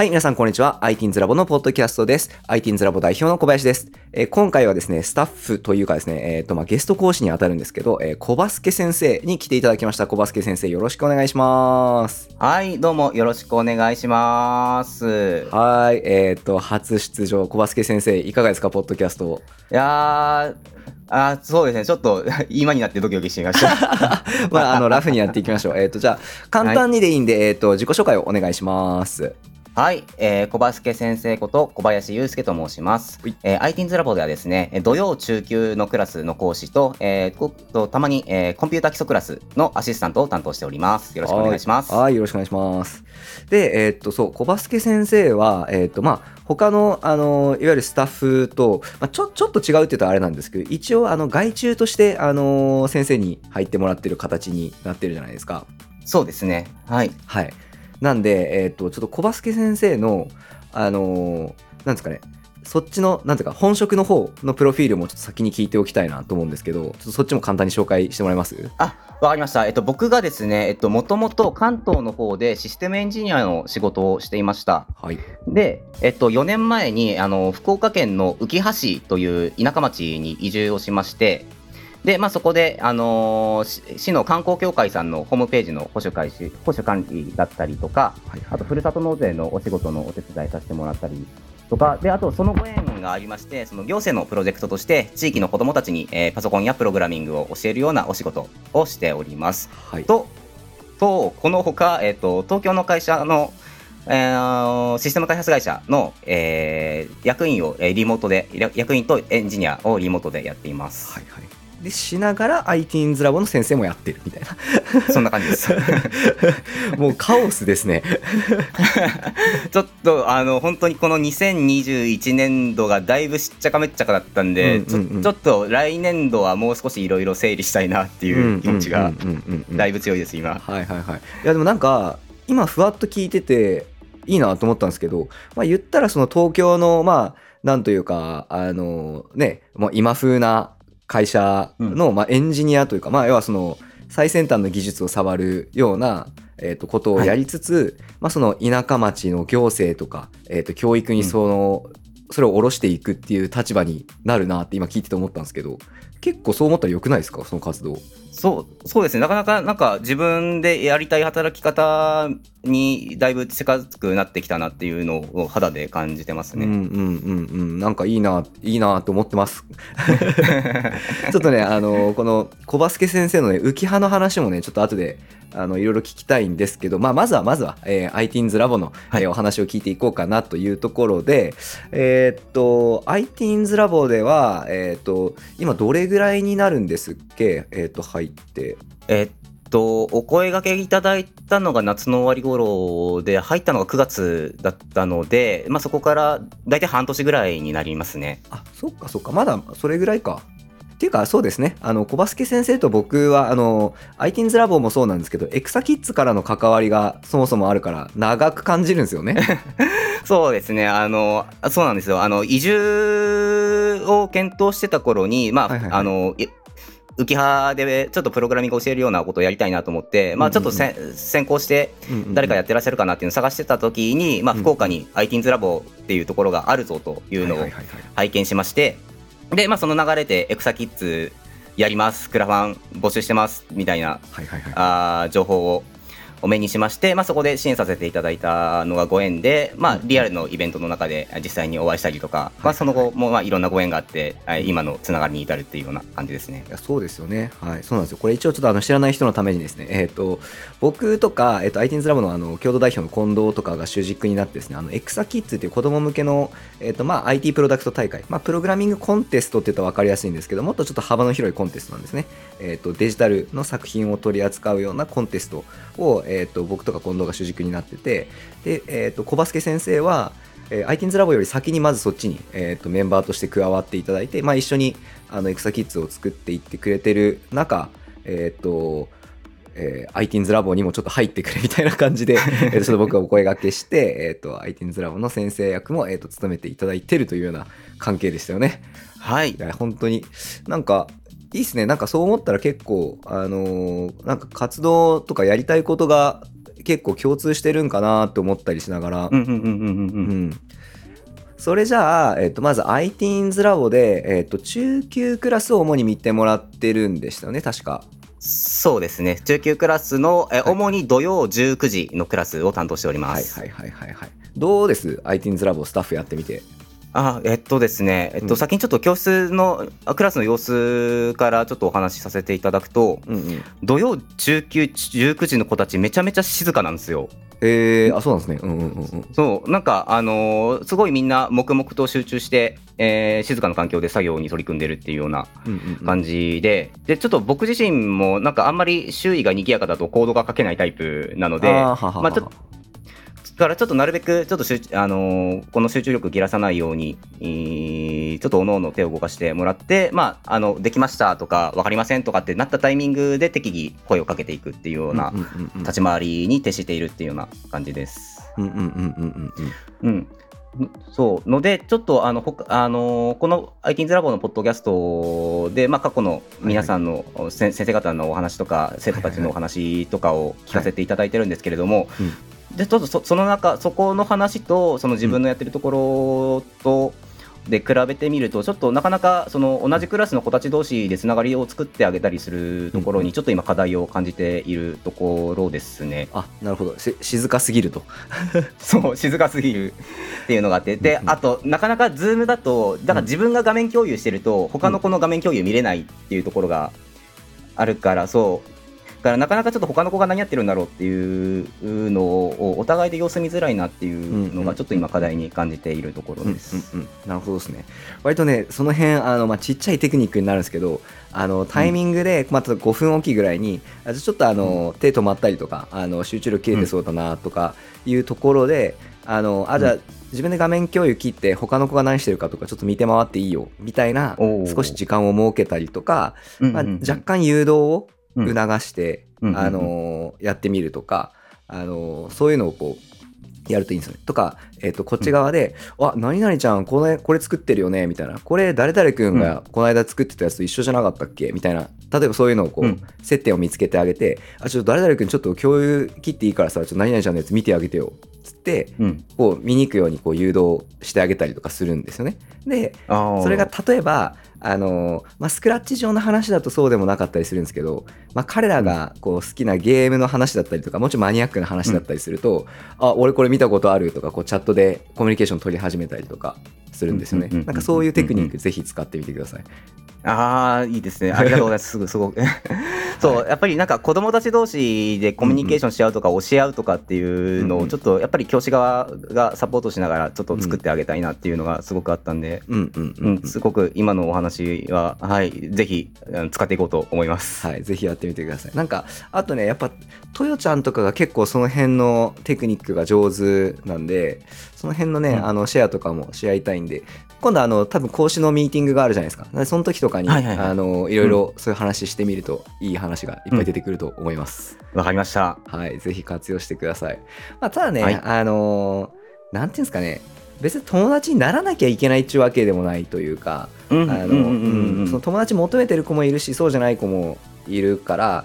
はい、皆さんこんにちは。ITINS ラボのポッドキャストです。ITINS ラボ代表の小林です。えー今回はですね、スタッフというかですね、えっ、と、まあ、ゲスト講師に当たるんですけど、えー小バスケ先生に来ていただきました。小バスケ先生、よろしくお願いします。はい、どうもよろしくお願いします。はい、えっ、と、初出場、小バスケ先生、いかがですか、ポッドキャスト。いやー、あーそうですね、ちょっと 今になってドキドキしてみました。まあ、あの、ラフにやっていきましょう。えっ、と、じゃあ、簡単にでいいんで、えっ、と、自己紹介をお願いします。はい、えー、小バスケ先生こと小林祐介と申しますはい。えー、ITINS ラボではですね、土曜中級のクラスの講師と、えーことたまに、えーコンピュータ基礎クラスのアシスタントを担当しております。よろしくお願いします。はい、はいよろしくお願いします。で、えーっと、そう、小バスケ先生は、えーっと、まあ、他の、あの、いわゆるスタッフと、まあ、ちょ、ちょっと違うって言ったらあれなんですけど、一応、あの、外注として、あの、先生に入ってもらってる形になってるじゃないですか。そうですね。はい。はい。なんで、えーっと、ちょっと小バスケ先生の、あの、なんですかね、そっちの、なんていうか、本職の方のプロフィールもちょっと先に聞いておきたいなと思うんですけど、ちょっとそっちも簡単に紹介してもらえます？あ、わかりました。えっと、僕がですね、えっと、もともと関東の方でシステムエンジニアの仕事をしていました。はい。で、えっと、4年前にあの福岡県の浮橋市という田舎町に移住をしまして、でまあ、そこで、あのー市市の観光協会さんのホームページの保守開始保守管理だったりとか、はい。あとふるさと納税のお仕事のお手伝いさせてもらったりとか、であとそのご縁がありまして、その行政のプロジェクトとして、地域の子どもたちに、えーパソコンやプログラミングを教えるようなお仕事をしております。はい。と、とこのほか、えっと東京の会社の、えーシステム開発会社の、えー役員を、えーリモートでや役員とエンジニアをリモートでやっています。はいはい。で、しながら ITINS ラボの先生もやってるみたいな。そんな感じです。もうカオスですね。ちょっとあの本当にこの2021年度がだいぶしっちゃかめっちゃかだったんで、うんうんうんちょっと来年度はもう少しいろいろ整理したいなっていう気持ちがだいぶ強いです今。はいはいはい。いやでもなんか今ふわっと聞いてていいなと思ったんですけど、まあ、言ったらその東京のまあなんというかあのね、まあ、今風な会社の、まあ、エンジニアというか、まあ要はその最先端の技術を触るような、えー、とことをやりつつ、まあ、その田舎町の行政とか、えー、と教育にその、それを下ろしていくっていう立場になるなって今聞いてて思ったんですけど結構そう思ったらよくないですか？その活動。そうそうですね。なかなかなんか自分でやりたい働き方にだいぶ近づくなってきたなっていうのを肌で感じてますね。うんうんうんうん。なんかいいないいなと思ってます。ちょっとねあのこの小バスケ先生のね浮葉の話もねちょっと後であのいろいろ聞きたいんですけど、まあ、まずはまずは、えー、ITINS ラボの、はい。えーお話を聞いていこうかなというところでえーっと ITINS ラボではえーっと今どれぐらいになるんですっけ？えーっと入ってえっとお声掛けいただいたのが夏の終わり頃で入ったのが9月だったので、まあ、そこから大体半年ぐらいになりますね。あそっかそっかまだそれぐらいか。っていうかそうですね。あの小バスケ先生と僕はあの ITINS ラボもそうなんですけどエクサキッズからの関わりがそもそもあるから長く感じるんですよね。そうですね。あのそうなんですよ。あの移住を検討してた頃にまあ、はいはいはい。あのい浮葉でちょっとプログラミングを教えるようなことをやりたいなと思って、まあ、ちょっとせ、先行して誰かやってらっしゃるかなっていうのを探してた時に、まあ、うん福岡に ITINS ラボっていうところがあるぞというのを拝見しまして、で、まあ、その流れでエクサキッズやります。クラファン募集してます。みたいなはいはいはい。あー情報をお目にしまして、まあ、そこで支援させていただいたのがご縁で、まあ、リアルのイベントの中で実際にお会いしたりとか、まあ、その後もまあいろんなご縁があって、はい今のつながりに至るっていうような感じですねい。やそうですよね。はい、そうなんですよ。これ一応ちょっとあの知らない人のためにですね、えっ、と、僕とか、えっ、と、ITINS ラボのあの、共同代表の近藤とかが主軸になってですね、あの、エクサキッズっていう子供向けの、えっ、と、まあ、IT プロダクト大会、まあ、プログラミングコンテストって言ったら分かりやすいんですけど、もっとちょっと幅の広いコンテストなんですね。えっ、と、デジタルの作品を取り扱うようなコンテストを、えっ、と、僕とか近藤が主軸になってて、で、えっ、と、小バスケ先生は、えー、ITINS ラボより先にまずそっちに、えー、とメンバーとして加わっていただいて、まあ、一緒にあのエクサキッズを作っていってくれてる中、えっ、と、えー、ITINS ラボにもちょっと入ってくれみたいな感じで、えーとちょっと僕がお声掛けして、えっ、と、ITINS ラボの先生役も、えー、と務めていただいてるというような関係でしたよね。はい本当に、なんか、いいっすね。なんかそう思ったら結構、あのーなんか活動とかやりたいことが結構共通してるんかなって思ったりしながら、それじゃあ、えっと、まず iTeens ラボで、えっと、中級クラスを主に見てもらってるんでしたよね確か。そうですね。中級クラスの、えはい。主に土曜19時のクラスを担当しております。はいはいはいはいはい。どうです？iTeens ラボスタッフやってみてあえっとですね、えっと、うん。先にちょっと教室の、あクラスの様子からちょっとお話しさせていただくと、うんうん。土曜中級19時の子たちめちゃめちゃ静かなんですよ。えー、あそうなんですね。うんうんうんうん。そう、なんか、あのーすごいみんな黙々と集中して、えー静かな環境で作業に取り組んでるっていうようなうんうんうん。感じで、で、ちょっと僕自身も、なんかあんまり周囲が賑やかだとコードが書けないタイプなので、まあちょっだからちょっとなるべくちょっと集中あのーこの集中力切らさないように、えーちょっとおのおの手を動かしてもらって、まあ、あのできましたとか分かりませんとかってなったタイミングで適宜声をかけていくっていうような立ち回りに徹しているっていうような感じです。うんうんうんうんうんうん。そう。ので、ちょっとあのほかあのこの IT's ラボのポッドキャストで、まあ、過去の皆さんの、せ先生方のお話とか、生徒たちのお話とかを聞かせていただいてるんですけれども、うんでちょっとそその中、そこの話と、その自分のやってるところと、で比べてみると、ちょっとなかなかその同じクラスの子たち同士でつながりを作ってあげたりするところに、ちょっと今、課題を感じているところですね。あなるほど。し静かすぎると。そう、静かすぎるっていうのがあって、でう、んあと、なかなかズームだと、だから自分が画面共有してると、他の子の画面共有見れないっていうところがあるから、そう。だからなかなかちょっと他の子が何やってるんだろうっていうのをお互いで様子見づらいなっていうのがちょっと今課題に感じているところうんうんです。うん。なるほどですね。割とねその辺あの、まあ、ちっちゃいテクニックになるんですけどあのタイミングで、まあ、例えば5分おきぐらいにあちょっとあの、手止まったりとかあの集中力切れてそうだなとかいうところで、あのあじゃあ、う自分で画面共有切って他の子が何してるかとかちょっと見て回っていいよみたいな少し時間を設けたりとか、まあ、うんうん。若干誘導をうん促して、うんあのやってみるとか、あのそういうのをこうやるといいんですよね。とか、えっとこっち側で「あ何々ちゃんこれこれ作ってるよね」みたいな「これ誰々君がこの間作ってたやつと一緒じゃなかったっけ?」みたいな。例えばそういうのをこう、うん。接点を見つけてあげて「あちょっと誰々君ちょっと共有切っていいからさちょっと何々ちゃんのやつ見てあげてよ」つってうん。こう見に行くようにこう誘導してあげたりとかするんですよね。でそれが例えばあの、まあ、スクラッチ上の話だとそうでもなかったりするんですけど、まあ、彼らがこう好きなゲームの話だったりとかもうちょいマニアックな話だったりすると、あ俺これ見たことあるとかこうチャットでコミュニケーション取り始めたりとかするんですよねなんかそういうテクニックぜひ使ってみてください。ああ、いいですね。ありがとうございます。すぐ、すごく。そう、やっぱりなんか子供たち同士でコミュニケーションし合うとか教え合うとかっていうのをちょっとやっぱり教師側がサポートしながらちょっと作ってあげたいなっていうのがすごくあったんで、うんうんううん。ん、すごく今のお話は、はい、ぜひ使っていこうと思います。はい、ぜひやってみてください。なん。か、あとね、やっぱ、トヨちゃん。とかが結構その辺のテクニックが上手なん。で、その辺のね、うん。あの、シェアとかもし合いたいん。で、今度あの、多分講師のミーティングがあるじゃないですか。でその時とかに、はいはいはい。あの、いろいろそういう話してみると、いい話がいっぱい出てくると思います。わかりました。はい、ぜひ活用してください。まあ、ただね、はい。あのーなんていうんですかね、別に友達にならなきゃいけないっていうわけでもないというか、友達求めてる子もいるしそうじゃない子もいるから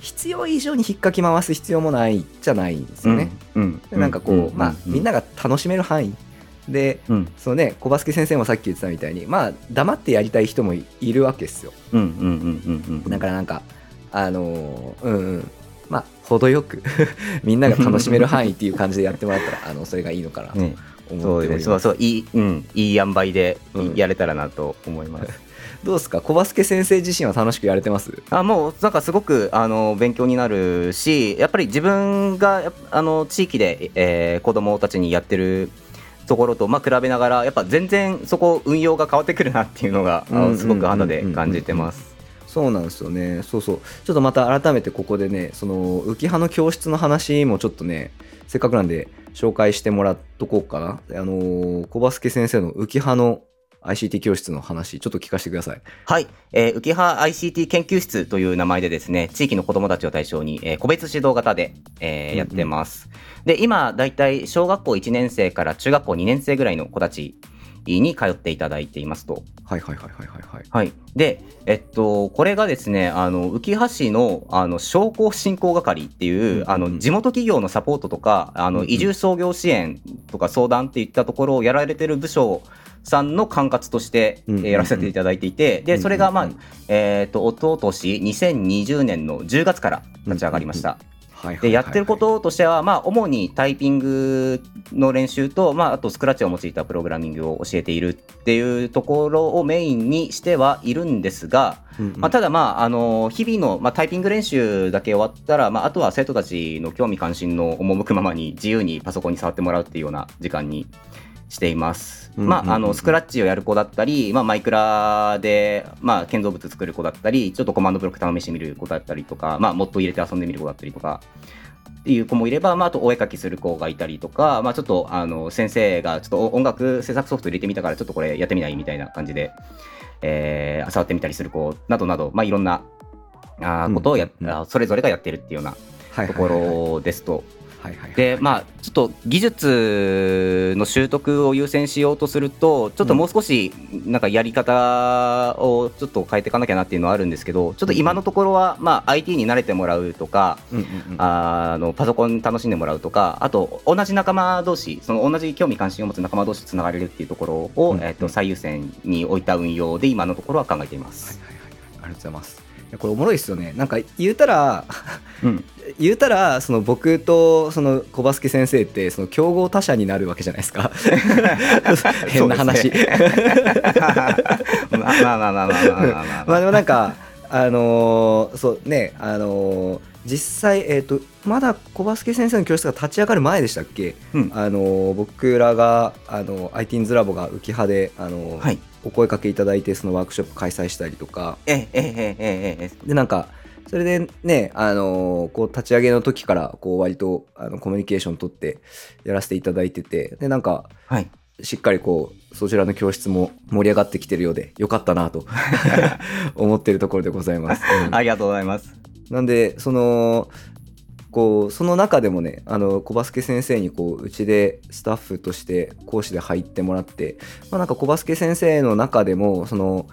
必要以上に引っかき回す必要もないじゃないんですよね。うん。でなんかこう、まあ、みんな、なが楽しめる範囲でうんそのね小バスケ先生もさっき言ってたみたいにまあ黙ってやりたい人もいいるわけですよ。うんうんうんうんうん。だからなんかあのーうんうんまあ程よく みんなが楽しめる範囲っていう感じでやってもらったら あのそれがいいのかなとね、思。っております。そうそう、いい、うん、いい塩梅でうんやれたらなと思います。どうですか？小バスケ先生自身は楽しくやれてます？あもうなんかすごくあの勉強になるしやっぱり自分があの地域で、えー子供たちにやってるところと、まあ、比べながらやっぱ全然そこ運用が変わってくるなっていうのがあうんすごく肌で感じてます。そうなんですよね。そうそう。ちょっとまた改めてここでね、その浮葉の教室の話もちょっとね、せっかくなんで紹介してもらっとこうかな。あのー小バスケ先生の浮葉の ICT 教室の話、ちょっと聞かせてください。はい、えー、浮葉 ICT 研究室という名前でですね、地域の子どもたちを対象に、えー個別指導型で、えーうんうんやってます。で、今、だいたい小学校1年生から中学校2年生ぐらいの子たちに通っていただいていますと。はいはいはいはいはいはい。はい、で、えっと、これがですね、あの浮橋市のあの商工振興係っていう、うんあの地元企業のサポートとか、あうんうんの移住創業支援とか相談っていったところをやられてる部署さんの管轄として、やらせていただいていて、で、それが、まあえっと、おととし、2020年の10月から立ち上がりました。でやってることとしては、まあ、主にタイピングの練習と、まあ、あとスクラッチを用いたプログラミングを教えているっていうところをメインにしてはいるんですが、うんうん。まあ、ただ、まあ、あの日々の、まあ、タイピング練習だけ終わったら、まあ、あとは生徒たちの興味関心の赴くままに自由にパソコンに触ってもらうっていうような時間にしています。まあ、あのスクラッチをやる子だったり、まあ、マイクラで、まあ、建造物作る子だったりちょっとコマンドブロック試してみる子だったりとか、まあ、モッド入れて遊んでみる子だったりとかっていう子もいれば、まあ、あとお絵描きする子がいたりとか、まあ、ちょっとあの先生がちょっと音楽制作ソフト入れてみたからちょっとこれやってみないみたいな感じで、えー、触ってみたりする子などなど、まあ、いろんなあーことをや、うんそれぞれがやってるっていうようなはいところですと。はいはいはいでまあちょっと技術の習得を優先しようとするとちょっともう少しなんかやり方をちょっと変えていかなきゃなっていうのはあるんですけどちょっと今のところは、まあ、IT に慣れてもらうとかうんうんうん。あのパソコン楽しんでもらうとかあと同じ仲間同士その同じ興味関心を持つ仲間同士つながれるっていうところを、うんえっと最優先に置いた運用で今のところは考えています。はいはいはい。はいありがとうございます。これおもろいですよね。なんか言うたらうん言うたらその僕とその小バスケ先生ってその競合他社になるわけじゃないですか。変な話、ね。まあまあまあまあまあまあまあまあまあでもなんかあのーそうねあのー実際えっ、とまだ小バスケ先生の教室が立ち上がる前でしたっけ、うんあのー僕らがあの IT's ラボが浮葉であのーはいお声かけいただいてそのワークショップ開催したりとかええええええええでなんかそれでね、あのーこう立ち上げの時からこう割とあのコミュニケーション取ってやらせていただいててでなんかはいしっかりこうそちらの教室も盛り上がってきてるようでよかったなと 思ってるところでございます。うんありがとうございます。なんでそのこうその中でもねあの小バスケ先生にこううちでスタッフとして講師で入ってもらって、まあ、なんか小バスケ先生の中でもその、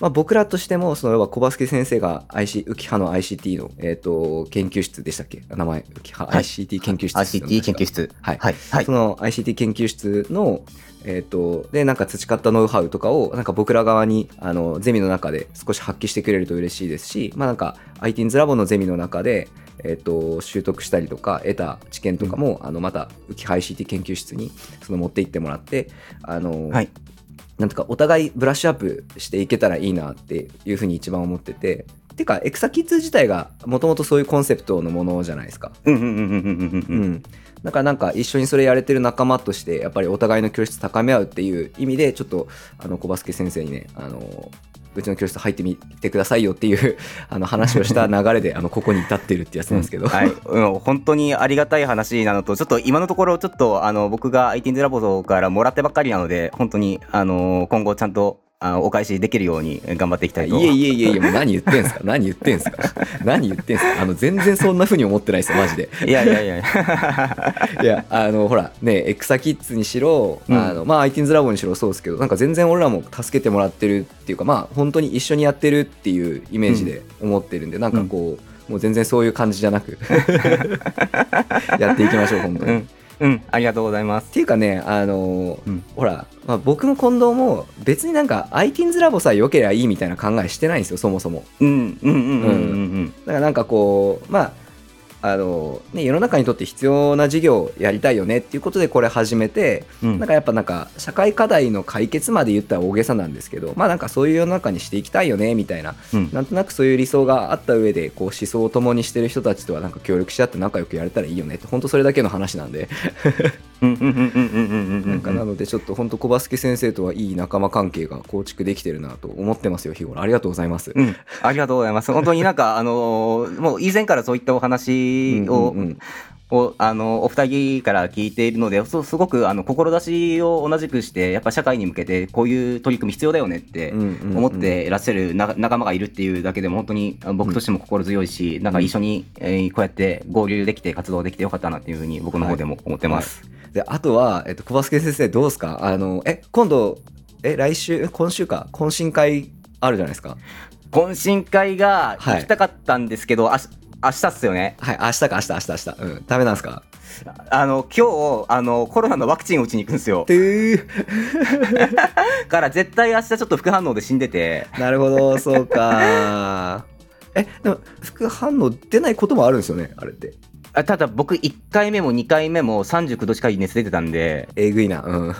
まあ、僕らとしてもその要は小バスケ先生が IC 浮葉の ICT の、えー、と研究室でしたっけ？名前浮葉、はい ICT 研究室 ICT 研究室。はいはい。はいそ。の ICT 研究室の、えー、とでなんか培ったノウハウとかをなんか僕ら側にあのゼミの中で少し発揮してくれると嬉しいですし、まあ、なんか IT's ラボのゼミの中で、えー、と習得したりとか得た知見とかも、あのまた浮葉 ICT 研究室にその持って行ってもらってあの、はい。なんとかお互いブラッシュアップしていけたらいいなっていうふうに一番思ってて。てかエクサキッズ自体がもともとそういうコンセプトのものじゃないですか。うんだからなんか一緒にそれやれてる仲間としてやっぱりお互いの教室高め合うっていう意味でちょっとあの小バスケ先生にねあのうちの教室入ってみてくださいよっていう あの話をした流れであのここに至ってるってやつなんですけど、はい、うん、本当にありがたい話なのと、ちょっと今のところ、ちょっとあの僕が IT's ラボからもらってばっかりなので、本当にあの今後ちゃんとあのお返しできるように頑張っていきたいと。いえいえいえいえもう何言ってんすか？何言ってんすか？何言ってんすか？あの全然そんな風に思ってないですよマジで。いやいやいや。いやあのほらねエクサキッズにしろ、うん。あのまあ IT's ラボにしろそうですけどなんか全然俺らも助けてもらってるっていうかまあ本当に一緒にやってるっていうイメージで思ってるんで、なんかこうもう全然そういう感じじゃなく やっていきましょう本当に。っうん、うん、ありがとうございます。ていうかねあの、うんほら、まあ、僕も近藤も別になんか IT's ラボさえ良ければいいみたいな考えしてないんですよそもそも。うん、うん、うん、うん、うん。だからなんかこうまああのね、世の中にとって必要な事業をやりたいよねっていうことでこれ始めて、うんなんかやっぱなんか社会課題の解決まで言ったら大げさなんですけどまあなんかそういう世の中にしていきたいよねみたいなうんなんとなくそういう理想があった上でこう思想を共にしてる人たちとはなんか協力し合って仲良くやれたらいいよねって本当それだけの話なんで うん、うん、うん、うん、うん、うん、うん。なんかなのでちょっと本当小バスケ先生とはいい仲間関係が構築できてるなと思ってますよ日頃ありがとうございます。うん、ありがとうございます。本当になんか、あのーもう以前からそういったお話を、うんうんうん。をあのお二人から聞いているので、そうすごくあの志を同じくして、やっぱ社会に向けてこういう取り組み必要だよねってうんうんうん思っていらっしゃるな仲間がいるっていうだけでも本当に僕としても心強いし、なんか一緒に、えーこうやって合流できて活動できてよかったなっていうふうに僕の方でも思ってます。であとは、えっと、小バスケ先生どうですか？あのえ今度え来週え今週か？懇親会あるじゃないですか。懇親会がはい。行きたかったんですけど、あし明日っすよね。はい明日か明日明日明日。うん。ダメなんですか？あの今日あのコロナのワクチンを打ちに行くんですよ。てー。から絶対明日ちょっと副反応で死んでて。なるほどそうか。えでも副反応出ないこともあるんですよねあれって。あただ僕1回目も2回目も39度近い熱出てたんで。えぐいな。うん。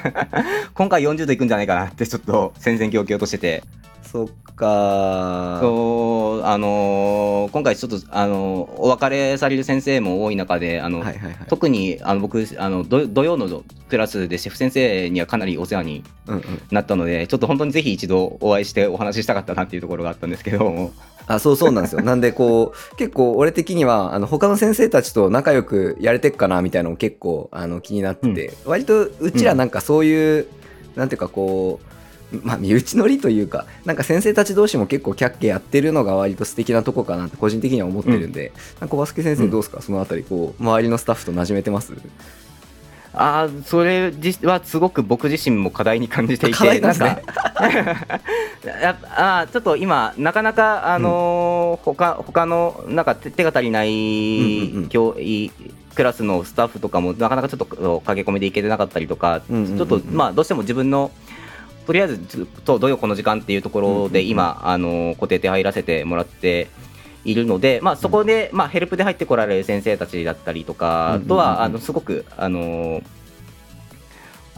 今回40度いくんじゃないかなってちょっと戦々恐々としててそっか。そうあのー今回ちょっと、あのーお別れされる先生も多い中であの、はいはいはい。特にあの僕あの土土曜のクラスでシェフ先生にはかなりお世話にうんうん。なったのでちょっと本当にぜひ一度お会いしてお話ししたかったなっていうところがあったんですけど。あそうそうなんですよ。なんでこう結構俺的にはあの他の先生たちと仲良くやれてっかなみたいなのも結構あの気になってて、割とうちらなんかそういう、なんていうかこうまあ身内乗りというかなんか先生たち同士も結構キャッケやってるのが割と素敵なとこかなって個人的には思ってるんで、なんか小バスケ先生どうですか、そのあたりこう周りのスタッフと馴染めてます？あーそれ実はすごく僕自身も課題に感じていてなんですねやっぱあーちょっと今なかなかあのー他他のなんか手手が足りなうんうんういん。教いクラスのスタッフとかもなかなかちょっと駆け込みでいけてなかったりとか、うんうんうんうん。ちょっとまあどうしても自分のとりあえずずっと土曜この時間っていうところで今、あのー固定で入らせてもらっているので、まあ、そこで、まあ、ヘルプで入ってこられる先生たちだったりとかとは、あのすごく、あのー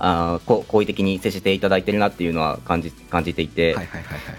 あ好意的に接していただいてるなっていうのは感じ感じていて、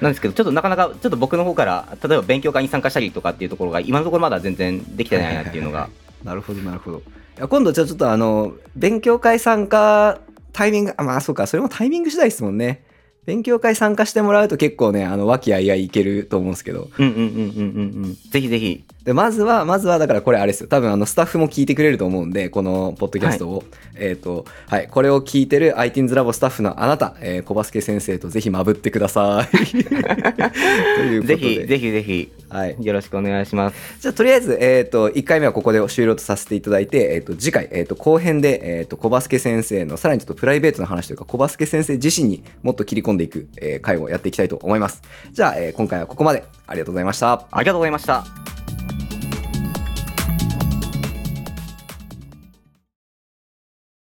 なんですけど、ちょっとなかなか、ちょっと僕の方から、例えば勉強会に参加したりとかっていうところが、今のところまだ全然できてないなっていうのが、なるほどなるほど。今度じゃあちょっとあの勉強会参加タイミングあまあそうかそれもタイミング次第ですもんね。勉強会参加してもらうと結構ねあの和気あいあいいけると思うんですけど。うんうんうんうんうんうん、ぜひぜひ、でまずはまずはだからこれあれですよ。多分あのスタッフも聞いてくれると思うんでこのポッドキャストを、えっ、とはい。これを聞いてる ITINS ラボスタッフのあなた、えー、小バスケ先生とぜひまぶってください。ということで。ぜひぜひぜひ、はい。よろしくお願いします。じゃあとりあえず、えー、と1回目はここで終了とさせていただいて、えー、と次回、えー、と後編で、えー、と小バスケ先生のさらにちょっとプライベートな話というか小バスケ先生自身にもっと切り込んでいく、えー回をやっていきたいと思います。じゃあ、えー今回はここまで。ありがとうございました。ありがとうございました。